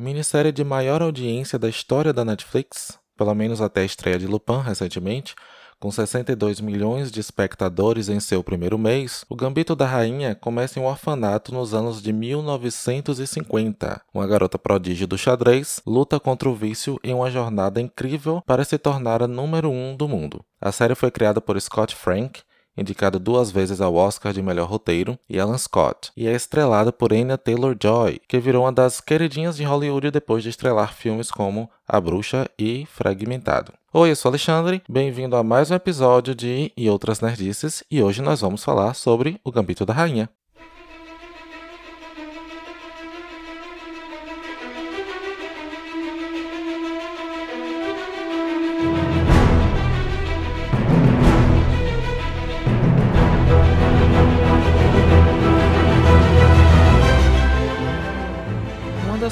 minissérie de maior audiência da história da Netflix, pelo menos até a estreia de Lupin recentemente, com 62 milhões de espectadores em seu primeiro mês, O Gambito da Rainha começa em um orfanato nos anos de 1950. Uma garota prodígio do xadrez luta contra o vício em uma jornada incrível para se tornar a número um do mundo. A série foi criada por Scott Frank, indicado duas vezes ao Oscar de melhor roteiro, e Alan Scott, e é estrelada por Anya Taylor-Joy, que virou uma das queridinhas de Hollywood depois de estrelar filmes como A Bruxa e Fragmentado. Oi, eu sou Alexandre, bem-vindo a mais um episódio de E Outras Nerdices, e hoje nós vamos falar sobre O Gambito da Rainha.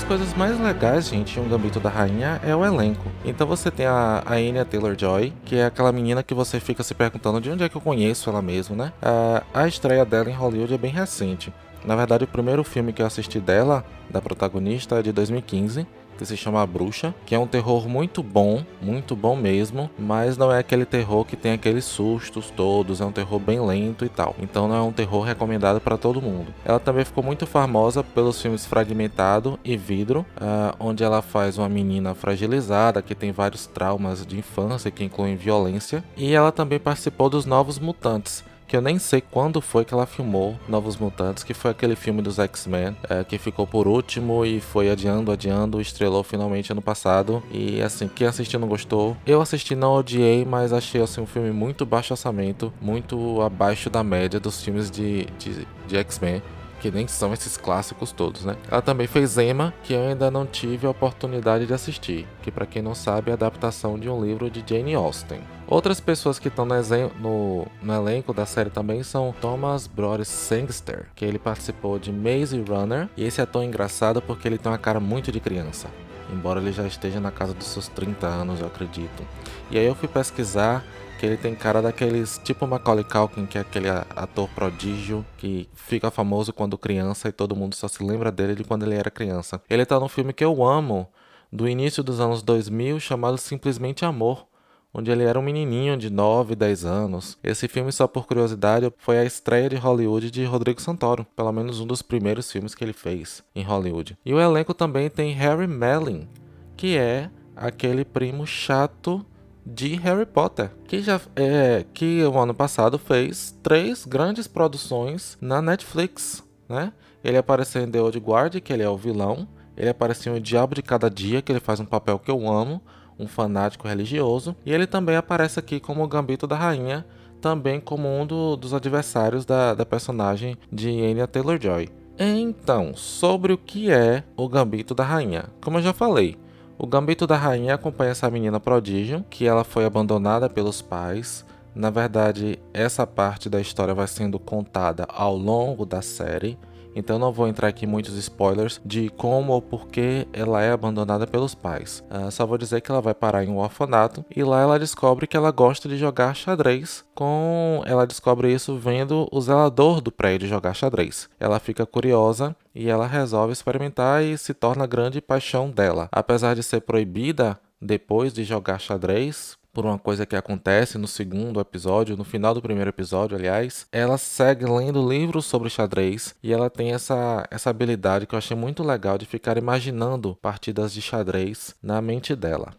Coisas mais legais, gente, em Um Gambito da Rainha é o elenco. Então você tem a, a Anya Taylor-Joy, que é aquela menina que você fica se perguntando de onde é que eu conheço ela mesmo, né? A, a estreia dela em Hollywood é bem recente. Na verdade, o primeiro filme que eu assisti dela, da protagonista, é de 2015 que se chama Bruxa, que é um terror muito bom, muito bom mesmo, mas não é aquele terror que tem aqueles sustos todos, é um terror bem lento e tal. Então não é um terror recomendado para todo mundo. Ela também ficou muito famosa pelos filmes Fragmentado e Vidro, uh, onde ela faz uma menina fragilizada que tem vários traumas de infância que incluem violência, e ela também participou dos Novos Mutantes que eu nem sei quando foi que ela filmou Novos Mutantes, que foi aquele filme dos X-Men, é, que ficou por último e foi adiando, adiando, estrelou finalmente ano passado. E assim, quem assistiu não gostou. Eu assisti, não odiei, mas achei assim, um filme muito baixo orçamento, muito abaixo da média dos filmes de, de, de X-Men que nem são esses clássicos todos, né? Ela também fez Emma, que eu ainda não tive a oportunidade de assistir, que para quem não sabe é a adaptação de um livro de Jane Austen. Outras pessoas que estão no, no, no, elenco da série também são Thomas Brody Sangster, que ele participou de Maze Runner, e esse é tão engraçado porque ele tem uma cara muito de criança, embora ele já esteja na casa dos seus 30 anos, eu acredito. E aí eu fui pesquisar que ele tem cara daqueles tipo Macaulay Culkin, que é aquele ator prodígio que fica famoso quando criança e todo mundo só se lembra dele de quando ele era criança. Ele tá num filme que eu amo, do início dos anos 2000, chamado Simplesmente Amor, onde ele era um menininho de 9, 10 anos. Esse filme, só por curiosidade, foi a estreia de Hollywood de Rodrigo Santoro, pelo menos um dos primeiros filmes que ele fez em Hollywood. E o elenco também tem Harry Melling, que é aquele primo chato de Harry Potter, que já é que o ano passado fez três grandes produções na Netflix, né? Ele apareceu em The Old Guard, que ele é o vilão. Ele apareceu em O Diabo de Cada Dia, que ele faz um papel que eu amo um fanático religioso, e ele também aparece aqui como o Gambito da Rainha, também como um do, dos adversários da, da personagem de Anya Taylor-Joy. Então, sobre o que é o Gambito da Rainha. Como eu já falei, o Gambito da Rainha acompanha essa menina prodígio, que ela foi abandonada pelos pais. Na verdade, essa parte da história vai sendo contada ao longo da série. Então não vou entrar aqui em muitos spoilers de como ou por que ela é abandonada pelos pais. Uh, só vou dizer que ela vai parar em um orfanato e lá ela descobre que ela gosta de jogar xadrez. Com ela descobre isso vendo o zelador do prédio jogar xadrez. Ela fica curiosa e ela resolve experimentar e se torna a grande paixão dela. Apesar de ser proibida depois de jogar xadrez por uma coisa que acontece no segundo episódio, no final do primeiro episódio, aliás, ela segue lendo livros sobre xadrez e ela tem essa, essa habilidade que eu achei muito legal de ficar imaginando partidas de xadrez na mente dela.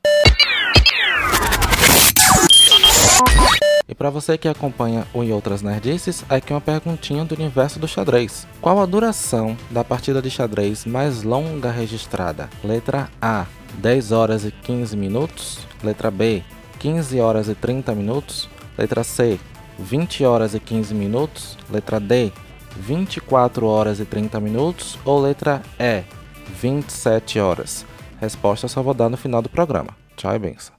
E para você que acompanha o e outras nerdices, aqui uma perguntinha do universo do xadrez. Qual a duração da partida de xadrez mais longa registrada? Letra A, 10 horas e 15 minutos. Letra B, 15 horas e 30 minutos. Letra C, 20 horas e 15 minutos. Letra D, 24 horas e 30 minutos. Ou letra E, 27 horas. Resposta só vou dar no final do programa. Tchau e benção.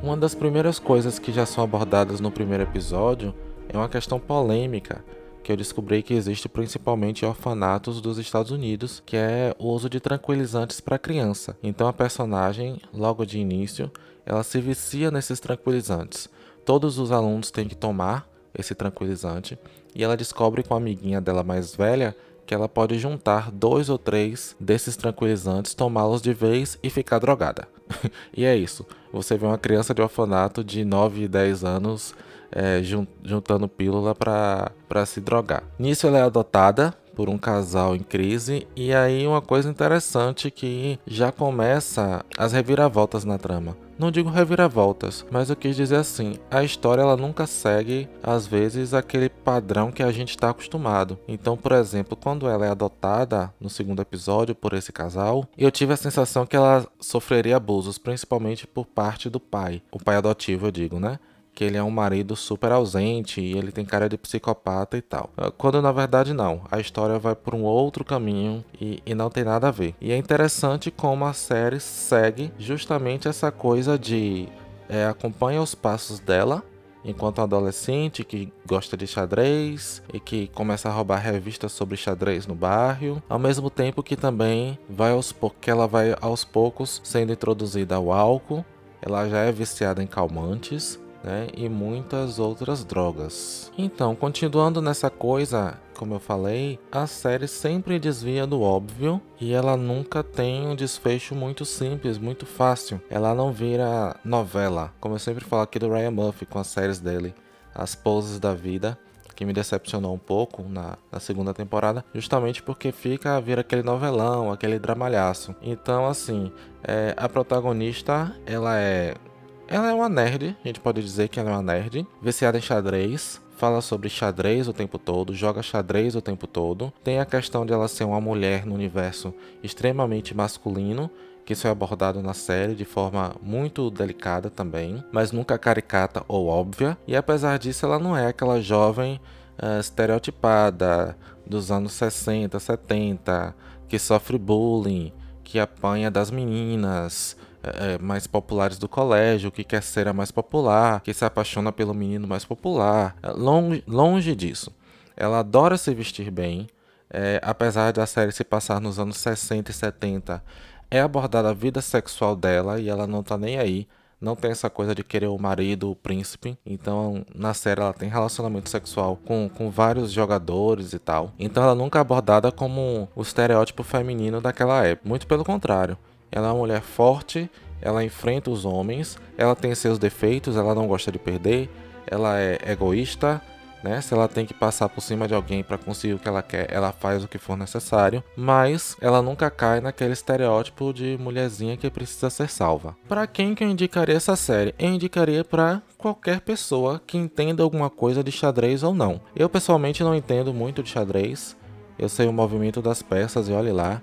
Uma das primeiras coisas que já são abordadas no primeiro episódio é uma questão polêmica que eu descobri que existe principalmente em orfanatos dos Estados Unidos, que é o uso de tranquilizantes para criança. Então a personagem, logo de início, ela se vicia nesses tranquilizantes, todos os alunos têm que tomar esse tranquilizante e ela descobre com a amiguinha dela mais velha que ela pode juntar dois ou três desses tranquilizantes, tomá-los de vez e ficar drogada. e é isso. Você vê uma criança de orfanato de 9 e 10 anos é, juntando pílula para se drogar. Nisso ela é adotada por um casal em crise e aí uma coisa interessante que já começa as reviravoltas na trama. Não digo reviravoltas, mas eu quis dizer assim, a história ela nunca segue às vezes aquele padrão que a gente está acostumado. Então, por exemplo, quando ela é adotada no segundo episódio por esse casal, eu tive a sensação que ela sofreria abusos, principalmente por parte do pai, o pai adotivo, eu digo, né? Que ele é um marido super ausente e ele tem cara de psicopata e tal. Ah, quando na verdade não, a história vai por um outro caminho e, e não tem nada a ver. E é interessante como a série segue justamente essa coisa de é, acompanha os passos dela enquanto adolescente que gosta de xadrez e que começa a roubar revistas sobre xadrez no bairro, ao mesmo tempo que também vai aos que ela vai aos poucos sendo introduzida ao álcool. Ela já é viciada em calmantes né, e muitas outras drogas. Então, continuando nessa coisa, como eu falei, a série sempre desvia do óbvio e ela nunca tem um desfecho muito simples, muito fácil. Ela não vira novela, como eu sempre falo aqui do Ryan Murphy com as séries dele, As Poses da Vida que me decepcionou um pouco na, na, segunda temporada, justamente porque fica vira aquele novelão, aquele dramalhaço. Então, assim, é, a protagonista ela é ela é uma nerd, a gente pode dizer que ela é uma nerd, viciada em xadrez, fala sobre xadrez o tempo todo, joga xadrez o tempo todo. Tem a questão de ela ser uma mulher no universo extremamente masculino, que isso é abordado na série de forma muito delicada também, mas nunca caricata ou óbvia. E apesar disso, ela não é aquela jovem uh, estereotipada dos anos 60, 70, que sofre bullying, que apanha das meninas, é, é, mais populares do colégio, que quer ser a mais popular, que se apaixona pelo menino mais popular. É, longe, longe disso. Ela adora se vestir bem, é, apesar da série se passar nos anos 60 e 70, é abordada a vida sexual dela e ela não tá nem aí. Não tem essa coisa de querer o marido, o príncipe. Então, na série, ela tem relacionamento sexual com, com vários jogadores e tal. Então, ela nunca é abordada como o estereótipo feminino daquela época. Muito pelo contrário. Ela é uma mulher forte, ela enfrenta os homens, ela tem seus defeitos, ela não gosta de perder, ela é egoísta, né? Se ela tem que passar por cima de alguém para conseguir o que ela quer, ela faz o que for necessário, mas ela nunca cai naquele estereótipo de mulherzinha que precisa ser salva. Para quem que eu indicaria essa série? Eu indicaria para qualquer pessoa que entenda alguma coisa de xadrez ou não. Eu pessoalmente não entendo muito de xadrez. Eu sei o movimento das peças e olhe lá.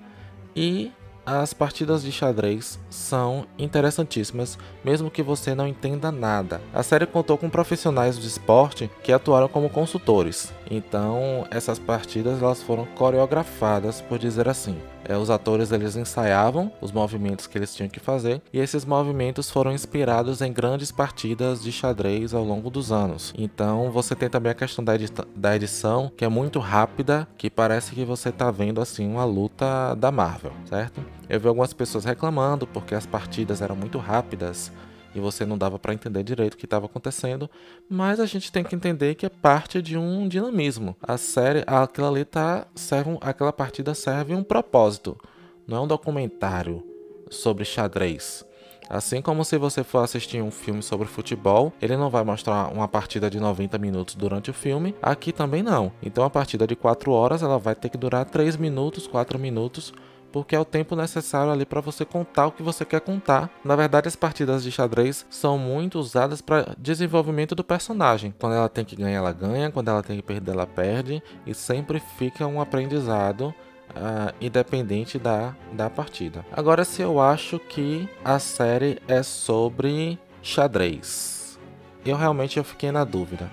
E as partidas de xadrez são interessantíssimas, mesmo que você não entenda nada. A série contou com profissionais do esporte que atuaram como consultores, então essas partidas elas foram coreografadas, por dizer assim. É, os atores eles ensaiavam os movimentos que eles tinham que fazer e esses movimentos foram inspirados em grandes partidas de xadrez ao longo dos anos. Então você tem também a questão da, da edição que é muito rápida, que parece que você está vendo assim uma luta da Marvel, certo? Eu vi algumas pessoas reclamando porque as partidas eram muito rápidas e você não dava para entender direito o que estava acontecendo, mas a gente tem que entender que é parte de um dinamismo. A série, aquela ali tá serve, aquela partida serve um propósito, não é um documentário sobre xadrez. Assim como se você for assistir um filme sobre futebol, ele não vai mostrar uma partida de 90 minutos durante o filme, aqui também não. Então a partida de 4 horas ela vai ter que durar 3 minutos, 4 minutos porque é o tempo necessário ali para você contar o que você quer contar. Na verdade, as partidas de xadrez são muito usadas para desenvolvimento do personagem. Quando ela tem que ganhar, ela ganha, quando ela tem que perder, ela perde, e sempre fica um aprendizado Uh, independente da, da partida. Agora, se eu acho que a série é sobre xadrez, eu realmente eu fiquei na dúvida.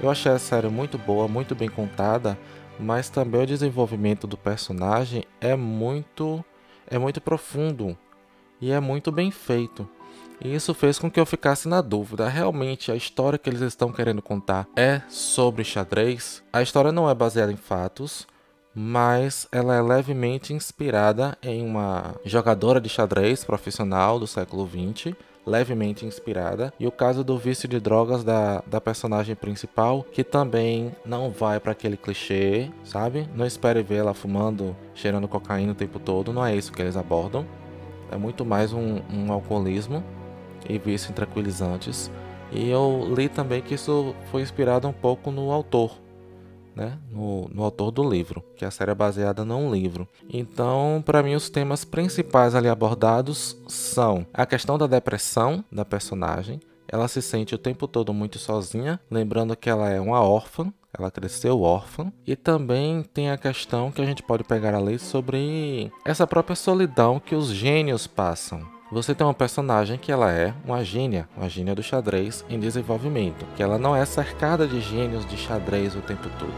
Eu achei a série muito boa, muito bem contada, mas também o desenvolvimento do personagem é muito é muito profundo e é muito bem feito. E isso fez com que eu ficasse na dúvida. Realmente a história que eles estão querendo contar é sobre xadrez? A história não é baseada em fatos, mas ela é levemente inspirada em uma jogadora de xadrez profissional do século XX levemente inspirada. E o caso do vício de drogas da, da personagem principal, que também não vai para aquele clichê, sabe? Não espere ver ela fumando, cheirando cocaína o tempo todo, não é isso que eles abordam. É muito mais um, um alcoolismo e vício em tranquilizantes. E eu li também que isso foi inspirado um pouco no autor, né? no, no autor do livro, que a série é baseada num livro. Então, para mim, os temas principais ali abordados são a questão da depressão da personagem. Ela se sente o tempo todo muito sozinha, lembrando que ela é uma órfã, ela cresceu órfã. E também tem a questão que a gente pode pegar a lei sobre essa própria solidão que os gênios passam. Você tem uma personagem que ela é uma gênia, uma gênia do xadrez em desenvolvimento, que ela não é cercada de gênios de xadrez o tempo todo.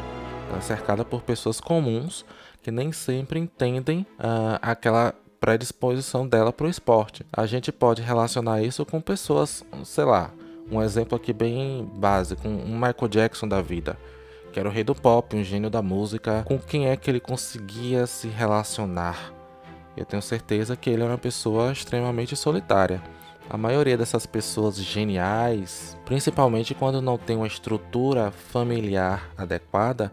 Ela é cercada por pessoas comuns que nem sempre entendem uh, aquela predisposição dela para o esporte. A gente pode relacionar isso com pessoas, sei lá, um exemplo aqui bem básico, um Michael Jackson da vida, que era o rei do pop, um gênio da música, com quem é que ele conseguia se relacionar? Eu tenho certeza que ele é uma pessoa extremamente solitária. A maioria dessas pessoas geniais, principalmente quando não tem uma estrutura familiar adequada,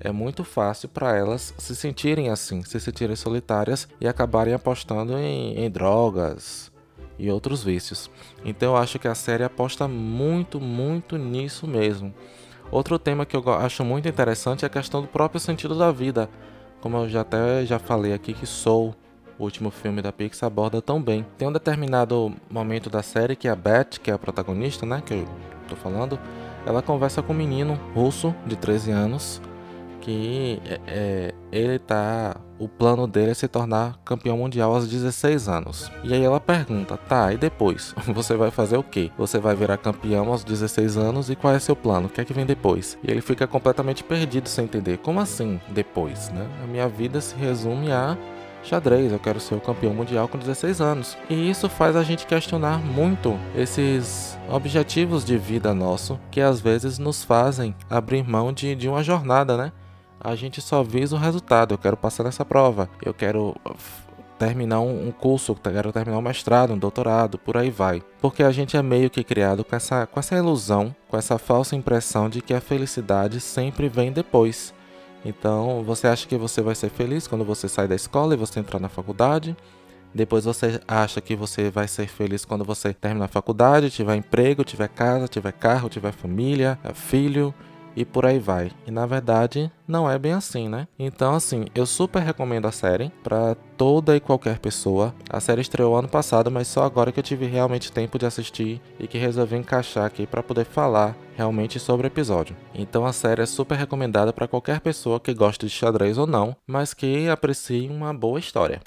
é muito fácil para elas se sentirem assim, se sentirem solitárias e acabarem apostando em, em drogas e outros vícios. Então eu acho que a série aposta muito, muito nisso mesmo. Outro tema que eu acho muito interessante é a questão do próprio sentido da vida. Como eu já até já falei aqui que sou o último filme da Pixar aborda tão bem. Tem um determinado momento da série que a Beth, que é a protagonista, né, que eu tô falando, ela conversa com um menino russo de 13 anos que é, é, ele tá. O plano dele é se tornar campeão mundial aos 16 anos. E aí ela pergunta: tá, e depois? Você vai fazer o quê? Você vai virar campeão aos 16 anos e qual é seu plano? O que é que vem depois? E ele fica completamente perdido sem entender. Como assim depois, né? A minha vida se resume a xadrez, eu quero ser o campeão mundial com 16 anos. E isso faz a gente questionar muito esses objetivos de vida nosso que às vezes nos fazem abrir mão de, de uma jornada, né? A gente só visa o resultado, eu quero passar nessa prova, eu quero terminar um curso, quero terminar um mestrado, um doutorado, por aí vai. Porque a gente é meio que criado com essa, com essa ilusão, com essa falsa impressão de que a felicidade sempre vem depois. Então, você acha que você vai ser feliz quando você sai da escola e você entrar na faculdade. Depois você acha que você vai ser feliz quando você terminar a faculdade, tiver emprego, tiver casa, tiver carro, tiver família, filho e por aí vai. E na verdade, não é bem assim, né? Então, assim, eu super recomendo a série para toda e qualquer pessoa. A série estreou ano passado, mas só agora que eu tive realmente tempo de assistir e que resolvi encaixar aqui para poder falar realmente sobre o episódio. Então, a série é super recomendada para qualquer pessoa que goste de xadrez ou não, mas que aprecie uma boa história.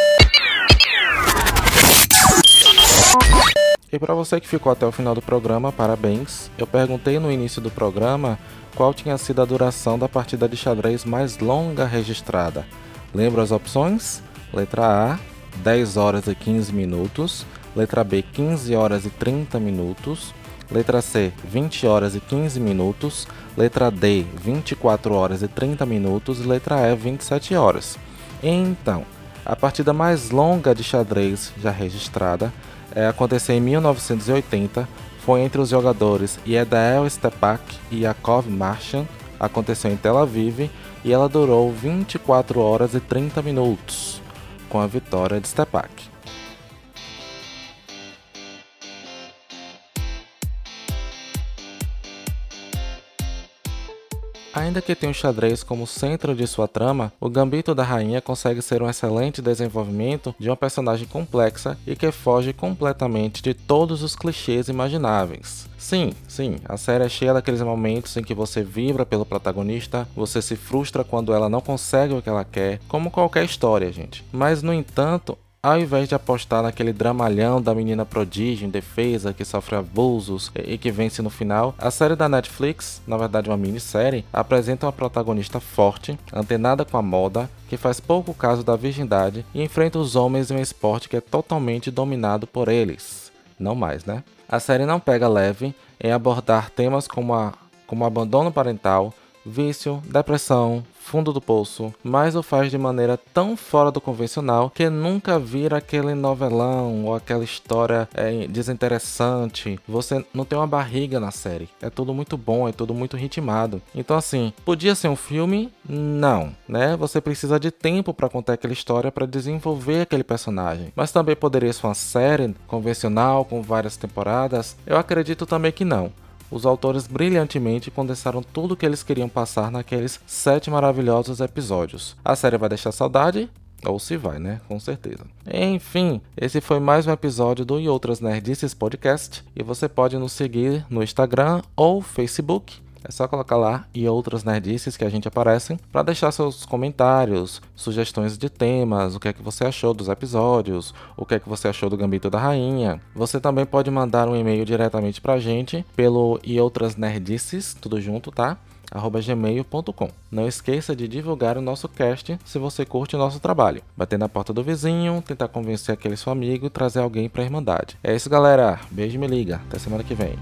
E para você que ficou até o final do programa, parabéns. Eu perguntei no início do programa qual tinha sido a duração da partida de xadrez mais longa registrada. Lembra as opções? Letra A, 10 horas e 15 minutos. Letra B, 15 horas e 30 minutos. Letra C, 20 horas e 15 minutos. Letra D, 24 horas e 30 minutos. Letra E, 27 horas. Então, a partida mais longa de xadrez já registrada é, aconteceu em 1980 foi entre os jogadores Yedael Stepak e Yakov Martian, aconteceu em Tel Aviv e ela durou 24 horas e 30 minutos, com a vitória de Stepak. Ainda que tenha o xadrez como centro de sua trama, o Gambito da Rainha consegue ser um excelente desenvolvimento de uma personagem complexa e que foge completamente de todos os clichês imagináveis. Sim, sim, a série é cheia daqueles momentos em que você vibra pelo protagonista, você se frustra quando ela não consegue o que ela quer, como qualquer história, gente. Mas, no entanto, ao invés de apostar naquele dramalhão da menina prodígio em defesa que sofre abusos e que vence no final, a série da Netflix, na verdade uma minissérie, apresenta uma protagonista forte, antenada com a moda, que faz pouco caso da virgindade e enfrenta os homens em um esporte que é totalmente dominado por eles. Não mais, né? A série não pega leve em abordar temas como, a, como abandono parental, vício, depressão, fundo do poço, mas o faz de maneira tão fora do convencional que nunca vira aquele novelão ou aquela história é, desinteressante. Você não tem uma barriga na série. É tudo muito bom, é tudo muito ritmado. Então assim, podia ser um filme? Não, né? Você precisa de tempo para contar aquela história para desenvolver aquele personagem. Mas também poderia ser uma série convencional com várias temporadas. Eu acredito também que não. Os autores brilhantemente condensaram tudo o que eles queriam passar naqueles sete maravilhosos episódios. A série vai deixar saudade? Ou se vai, né? Com certeza. Enfim, esse foi mais um episódio do E Outras Nerdices Podcast. E você pode nos seguir no Instagram ou Facebook é só colocar lá e outras nerdices que a gente aparecem para deixar seus comentários, sugestões de temas, o que é que você achou dos episódios, o que é que você achou do Gambito da Rainha. Você também pode mandar um e-mail diretamente pra gente pelo e outras nerdices, tudo junto, tá? gmail.com. Não esqueça de divulgar o nosso cast se você curte o nosso trabalho. Bater na porta do vizinho, tentar convencer aquele seu amigo e trazer alguém para a Irmandade. É isso, galera. Beijo e me liga. Até semana que vem.